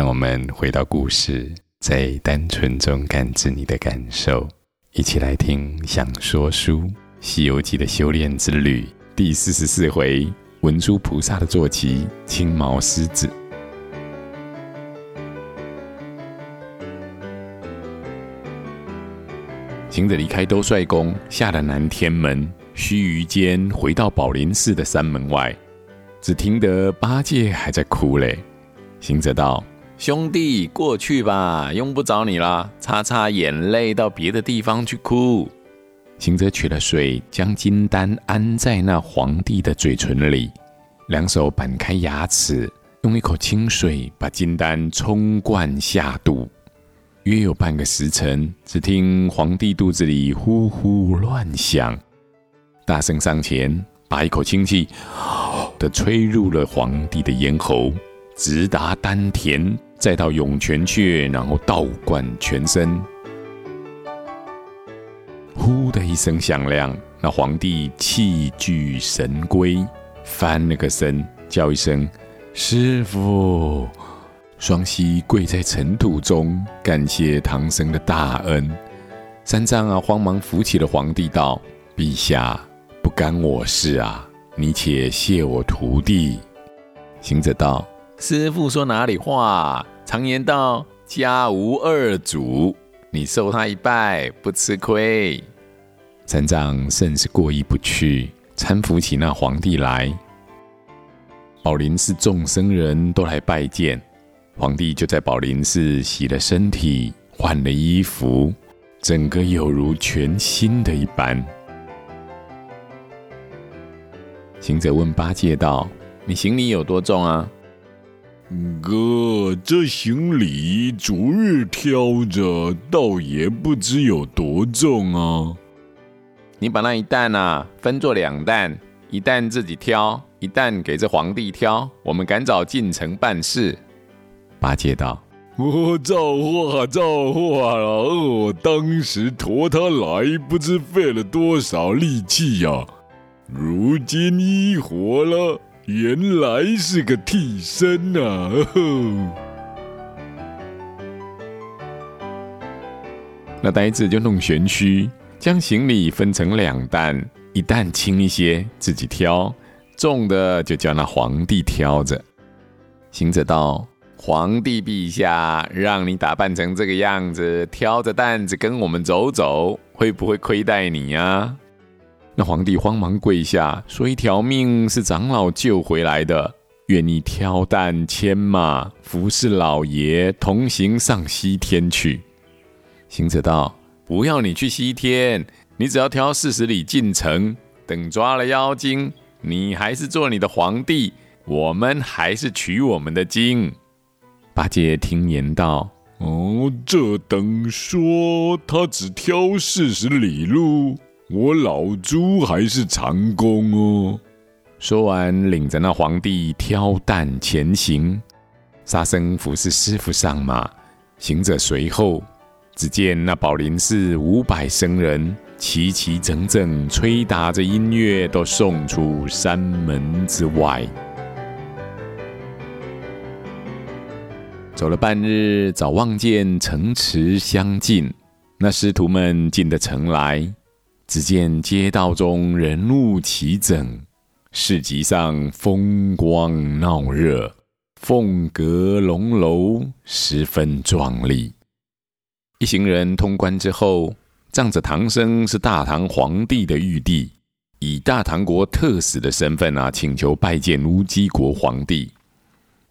让我们回到故事，在单纯中感知你的感受。一起来听《想说书·西游记》的修炼之旅第四十四回：文殊菩萨的坐骑，青毛狮子。行者离开兜率宫，下了南天门，须臾间回到宝林寺的山门外，只听得八戒还在哭嘞。行者道：“兄弟，过去吧，用不着你了，擦擦眼泪，到别的地方去哭。”行者取了水，将金丹安在那皇帝的嘴唇里，两手扳开牙齿，用一口清水把金丹冲灌下肚。约有半个时辰，只听皇帝肚子里呼呼乱响，大圣上前把一口清气 的吹入了皇帝的咽喉，直达丹田，再到涌泉穴，然后倒灌全身。呼的一声响亮，那皇帝气聚神归，翻了个身，叫一声师父。双膝跪在尘土中，感谢唐僧的大恩。三藏啊，慌忙扶起了皇帝，道：“陛下，不干我事啊，你且谢我徒弟。”行者道：“师父说哪里话？常言道，家无二主，你受他一拜，不吃亏。”三藏甚是过意不去，搀扶起那皇帝来。宝林寺众僧人都来拜见。皇帝就在宝林寺洗了身体，换了衣服，整个有如全新的一般。行者问八戒道：“你行李有多重啊？”哥，这行李逐日挑着，倒也不知有多重啊。你把那一担啊分作两担，一担自己挑，一担给这皇帝挑。我们赶早进城办事。八戒道：“我造化造化了！我当时驮他来，不知费了多少力气呀、啊。如今一活了，原来是个替身呐、啊！” 那呆子就弄玄虚，将行李分成两担，一担轻一些，自己挑；重的就叫那皇帝挑着。行者道。皇帝陛下，让你打扮成这个样子，挑着担子跟我们走走，会不会亏待你呀？那皇帝慌忙跪下，说：“一条命是长老救回来的，愿意挑担牵马，服侍老爷，同行上西天去。”行者道：“不要你去西天，你只要挑四十里进城，等抓了妖精，你还是做你的皇帝，我们还是取我们的经。”八戒听言道：“哦，这等说他只挑四十里路，我老猪还是长工哦。”说完，领着那皇帝挑担前行。沙僧服侍师傅上马，行者随后。只见那宝林寺五百僧人齐齐整整吹打着音乐，都送出山门之外。走了半日，早望见城池相近。那师徒们进得城来，只见街道中人物齐整，市集上风光闹热，凤阁龙楼十分壮丽。一行人通关之后，仗着唐僧是大唐皇帝的玉帝，以大唐国特使的身份啊，请求拜见乌鸡国皇帝。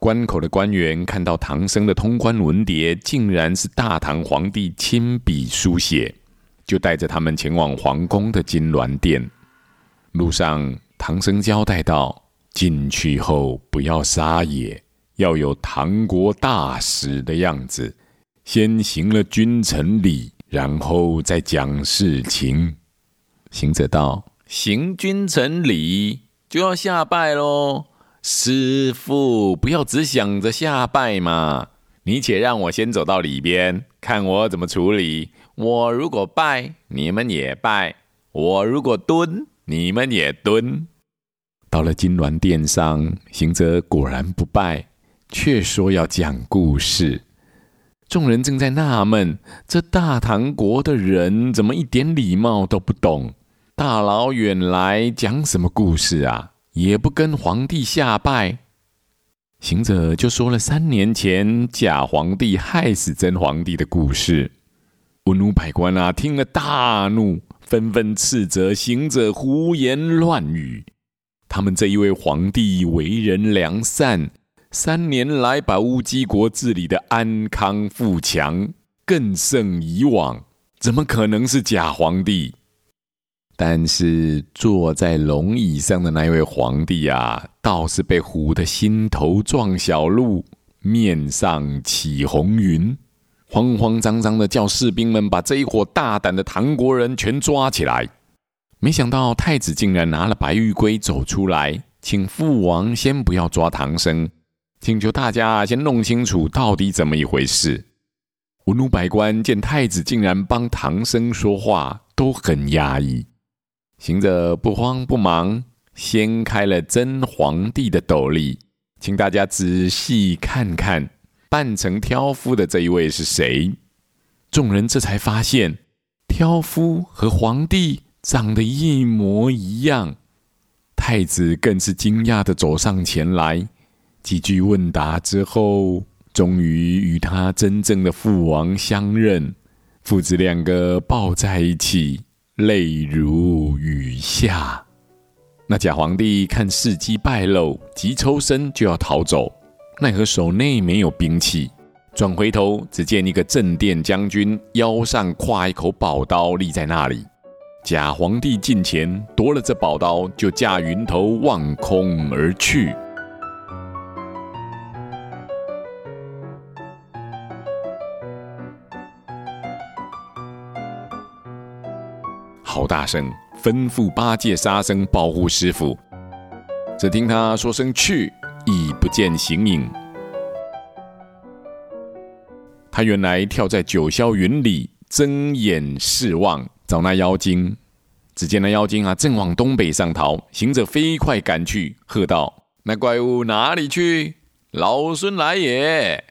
关口的官员看到唐僧的通关文牒，竟然是大唐皇帝亲笔书写，就带着他们前往皇宫的金銮殿。路上，唐僧交代道：“进去后不要撒野，要有唐国大使的样子，先行了君臣礼，然后再讲事情。”行者道：“行君臣礼就要下拜喽。”师父，不要只想着下拜嘛！你且让我先走到里边，看我怎么处理。我如果拜，你们也拜；我如果蹲，你们也蹲。到了金銮殿上，行者果然不拜，却说要讲故事。众人正在纳闷，这大唐国的人怎么一点礼貌都不懂？大老远来讲什么故事啊？也不跟皇帝下拜。行者就说了三年前假皇帝害死真皇帝的故事。文武百官啊，听了大怒，纷纷斥责行者胡言乱语。他们这一位皇帝为人良善。三年来，把乌鸡国治理的安康富强，更胜以往，怎么可能是假皇帝？但是坐在龙椅上的那一位皇帝啊，倒是被唬得心头撞小鹿，面上起红云，慌慌张张的叫士兵们把这一伙大胆的唐国人全抓起来。没想到太子竟然拿了白玉龟走出来，请父王先不要抓唐僧。请求大家先弄清楚到底怎么一回事。文武百官见太子竟然帮唐僧说话，都很压抑。行者不慌不忙，掀开了真皇帝的斗笠，请大家仔细看看，扮成挑夫的这一位是谁？众人这才发现，挑夫和皇帝长得一模一样。太子更是惊讶的走上前来。几句问答之后，终于与他真正的父王相认，父子两个抱在一起，泪如雨下。那假皇帝看事机败露，急抽身就要逃走，奈何手内没有兵器，转回头只见一个镇殿将军腰上挎一口宝刀立在那里。假皇帝近前夺了这宝刀，就驾云头望空而去。好大声，吩咐八戒、沙僧保护师傅。只听他说声去，已不见形影。他原来跳在九霄云里，睁眼视望，找那妖精。只见那妖精啊，正往东北上逃。行者飞快赶去，喝道：“那怪物哪里去？老孙来也！”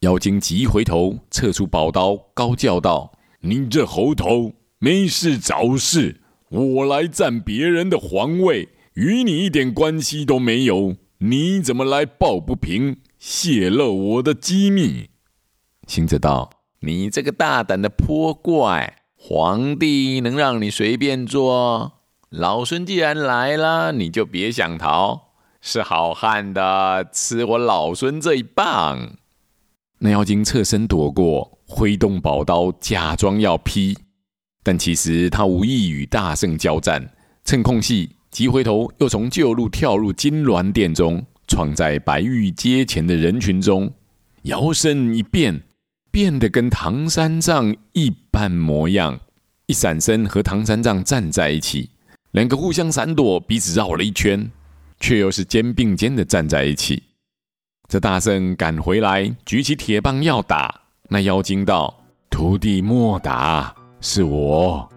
妖精急回头，撤出宝刀，高叫道：“你这猴头！”没事找事，我来占别人的皇位，与你一点关系都没有。你怎么来抱不平，泄露我的机密？行者道：“你这个大胆的泼怪，皇帝能让你随便做？老孙既然来了，你就别想逃。是好汉的，吃我老孙这一棒。”那妖精侧身躲过，挥动宝刀，假装要劈。但其实他无意与大圣交战，趁空隙急回头，又从旧路跳入金銮殿中，闯在白玉阶前的人群中，摇身一变，变得跟唐三藏一般模样，一闪身和唐三藏站在一起，两个互相闪躲，彼此绕了一圈，却又是肩并肩的站在一起。这大圣赶回来，举起铁棒要打，那妖精道：“徒弟莫打。”是我，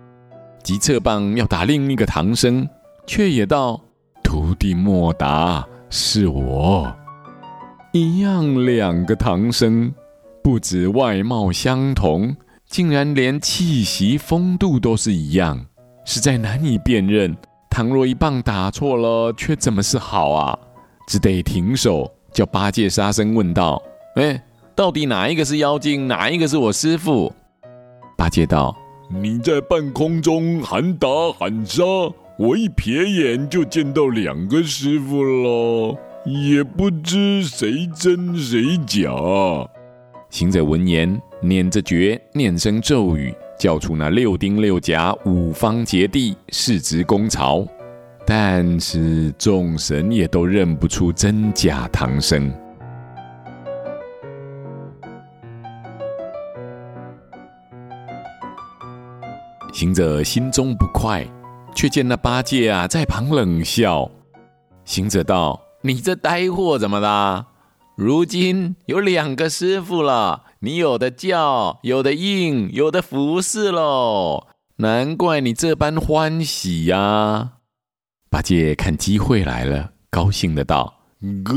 急撤棒要打另一个唐僧，却也道：“徒弟莫打，是我。”一样两个唐僧，不止外貌相同，竟然连气息风度都是一样，实在难以辨认。倘若一棒打错了，却怎么是好啊？只得停手，叫八戒、沙僧问道：“哎，到底哪一个是妖精，哪一个是我师傅？”八戒道。你在半空中喊打喊杀，我一瞥眼就见到两个师傅了，也不知谁真谁假。行者闻言，捻着诀，念声咒语，叫出那六丁六甲五方揭谛，势直攻曹。但是众神也都认不出真假唐僧。行者心中不快，却见那八戒啊在旁冷笑。行者道：“你这呆货怎么啦？如今有两个师傅了，你有的叫，有的应，有的服侍喽。难怪你这般欢喜呀、！”八戒看机会来了，高兴的道：“哥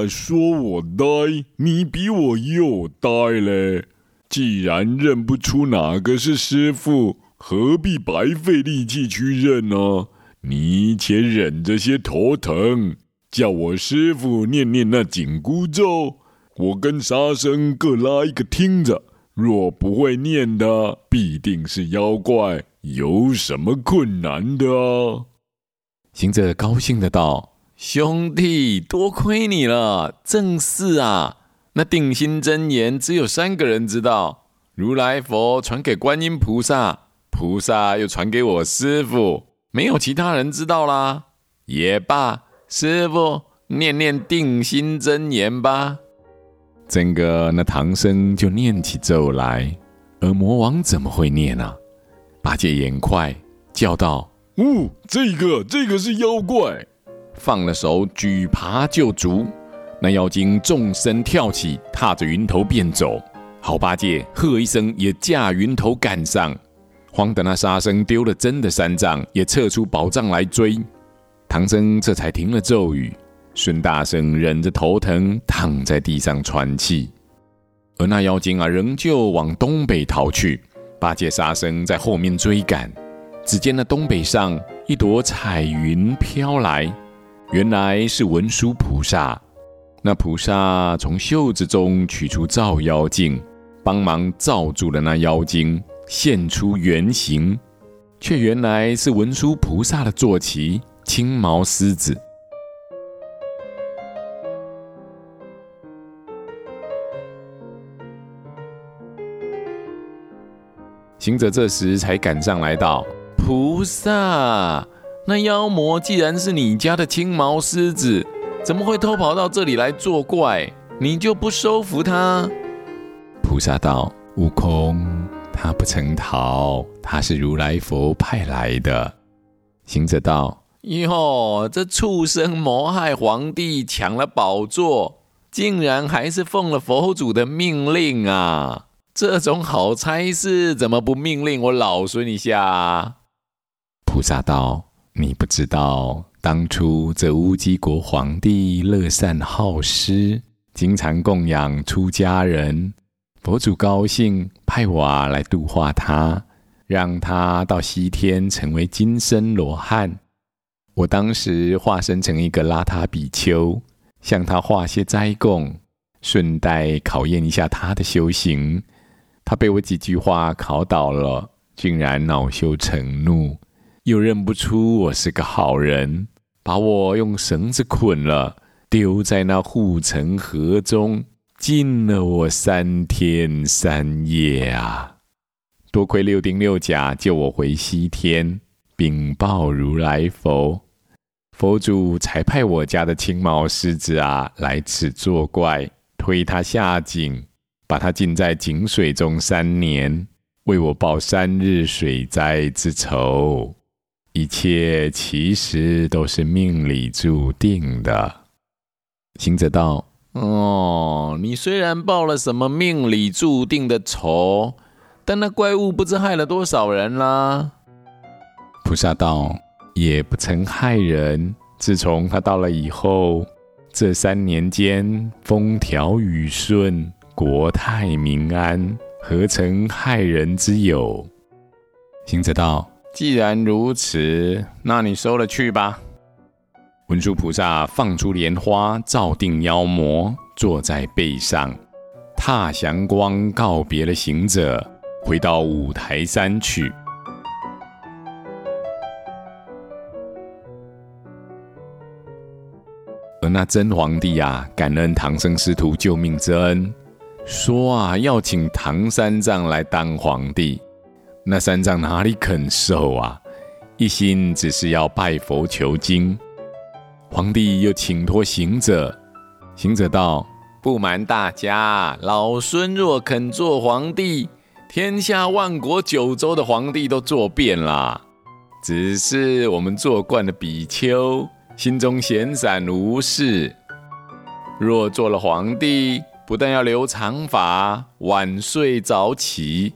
啊，说我呆，你比我又呆嘞！既然认不出哪个是师傅，何必白费力气去认呢？你且忍着些头疼，叫我师傅念念那紧箍咒，我跟沙僧各拉一个听着。若不会念的，必定是妖怪，有什么困难的？行者高兴的道：“兄弟，多亏你了。正是啊，那定心真言只有三个人知道，如来佛传给观音菩萨，菩萨又传给我师傅，没有其他人知道啦。也罢，师傅念念定心真言吧。”整个那唐僧就念起咒来，而魔王怎么会念呢、啊？八戒眼快，叫道：“呜、哦，这个这个是妖怪！”放了手，举耙就足。那妖精纵身跳起，踏着云头便走。好八戒喝一声，也驾云头赶上。慌得那沙僧丢了真的三藏，也撤出宝藏来追。唐僧这才停了咒语。孙大圣忍着头疼，躺在地上喘气，而那妖精啊，仍旧往东北逃去。八戒、沙僧在后面追赶。只见那东北上一朵彩云飘来，原来是文殊菩萨。那菩萨从袖子中取出照妖镜，帮忙罩住了那妖精，现出原形，却原来是文殊菩萨的坐骑青毛狮子。行者这时才赶上来道：“菩萨，那妖魔既然是你家的青毛狮子，怎么会偷跑到这里来作怪？你就不收服他？”菩萨道：“悟空，他不曾逃，他是如来佛派来的。”行者道：“哟，这畜生谋害皇帝，抢了宝座，竟然还是奉了佛祖的命令啊！”这种好差事，怎么不命令我老孙一下？菩萨道：“你不知道，当初这乌鸡国皇帝乐善好施，经常供养出家人。佛祖高兴，派我来度化他，让他到西天成为金身罗汉。我当时化身成一个邋遢比丘，向他化些斋供，顺带考验一下他的修行。”他被我几句话考倒了，竟然恼羞成怒，又认不出我是个好人，把我用绳子捆了，丢在那护城河中，禁了我三天三夜啊！多亏六丁六甲救我回西天，禀报如来佛，佛祖才派我家的青毛狮子啊来此作怪，推他下井。把他浸在井水中三年，为我报三日水灾之仇。一切其实都是命里注定的。行者道：“哦，你虽然报了什么命里注定的仇，但那怪物不知害了多少人啦？”菩萨道：“也不曾害人。自从他到了以后，这三年间风调雨顺。”国泰民安，何曾害人之有？行者道：“既然如此，那你收了去吧。”文殊菩萨放出莲花，照定妖魔，坐在背上，踏祥光告别了行者，回到五台山去。而那真皇帝啊，感恩唐僧师徒救命之恩。说啊，要请唐三藏来当皇帝，那三藏哪里肯受啊？一心只是要拜佛求经。皇帝又请托行者，行者道：“不瞒大家，老孙若肯做皇帝，天下万国九州的皇帝都做遍了。只是我们做惯了比丘，心中闲散无事。若做了皇帝，”不但要留长发，晚睡早起，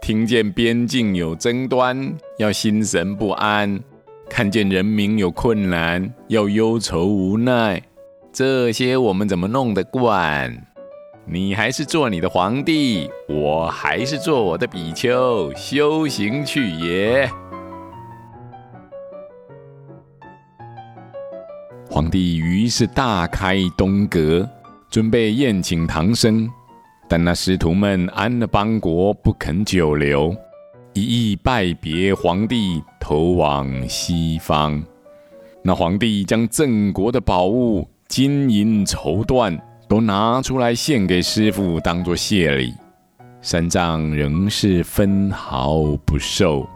听见边境有争端，要心神不安；看见人民有困难，要忧愁无奈。这些我们怎么弄得惯？你还是做你的皇帝，我还是做我的比丘，修行去也。”皇帝于是大开东阁，准备宴请唐僧，但那师徒们安了邦国，不肯久留，一一拜别皇帝，投往西方。那皇帝将郑国的宝物、金银绸缎都拿出来献给师傅，当作谢礼。三藏仍是分毫不受，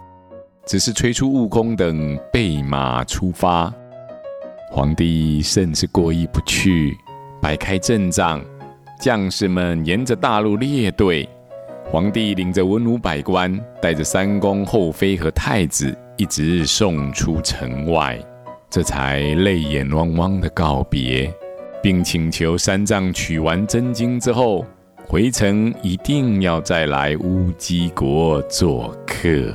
只是催促悟空等备马出发。皇帝甚是过意不去，摆开阵仗，将士们沿着大路列队。皇帝领着文武百官，带着三宫后妃和太子，一直送出城外，这才泪眼汪汪的告别，并请求三藏取完真经之后，回城一定要再来乌鸡国做客。